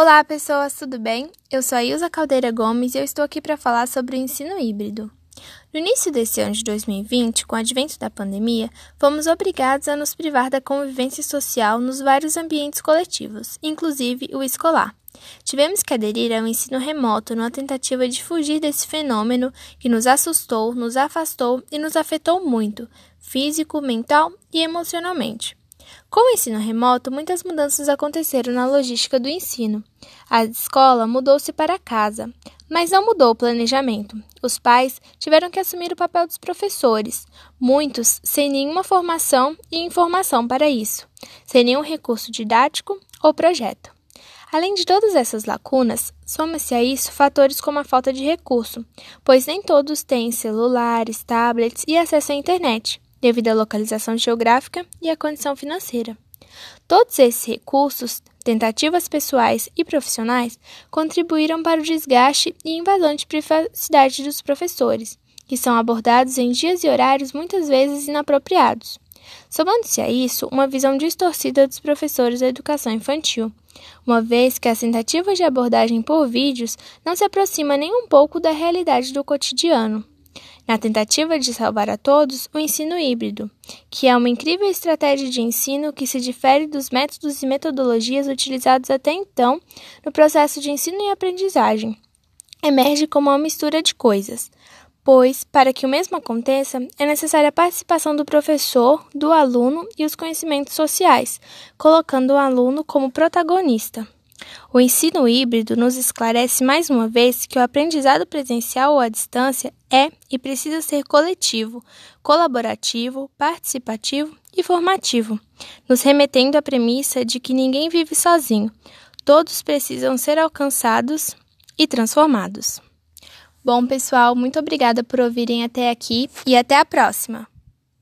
Olá, pessoas, tudo bem? Eu sou a Ilza Caldeira Gomes e eu estou aqui para falar sobre o ensino híbrido. No início desse ano de 2020, com o advento da pandemia, fomos obrigados a nos privar da convivência social nos vários ambientes coletivos, inclusive o escolar. Tivemos que aderir ao ensino remoto numa tentativa de fugir desse fenômeno que nos assustou, nos afastou e nos afetou muito, físico, mental e emocionalmente. Com o ensino remoto, muitas mudanças aconteceram na logística do ensino. A escola mudou-se para casa, mas não mudou o planejamento. Os pais tiveram que assumir o papel dos professores, muitos sem nenhuma formação e informação para isso, sem nenhum recurso didático ou projeto. Além de todas essas lacunas, soma-se a isso fatores como a falta de recurso, pois nem todos têm celulares, tablets e acesso à internet devido à localização geográfica e à condição financeira. Todos esses recursos, tentativas pessoais e profissionais, contribuíram para o desgaste e invasão de privacidade dos professores, que são abordados em dias e horários muitas vezes inapropriados. Somando-se a isso, uma visão distorcida dos professores da educação infantil, uma vez que as tentativas de abordagem por vídeos não se aproximam nem um pouco da realidade do cotidiano na tentativa de salvar a todos o ensino híbrido, que é uma incrível estratégia de ensino que se difere dos métodos e metodologias utilizados até então no processo de ensino e aprendizagem. Emerge como uma mistura de coisas, pois, para que o mesmo aconteça, é necessária a participação do professor, do aluno e os conhecimentos sociais, colocando o aluno como protagonista. O ensino híbrido nos esclarece mais uma vez que o aprendizado presencial ou à distância é e precisa ser coletivo, colaborativo, participativo e formativo, nos remetendo à premissa de que ninguém vive sozinho, todos precisam ser alcançados e transformados. Bom, pessoal, muito obrigada por ouvirem até aqui e até a próxima!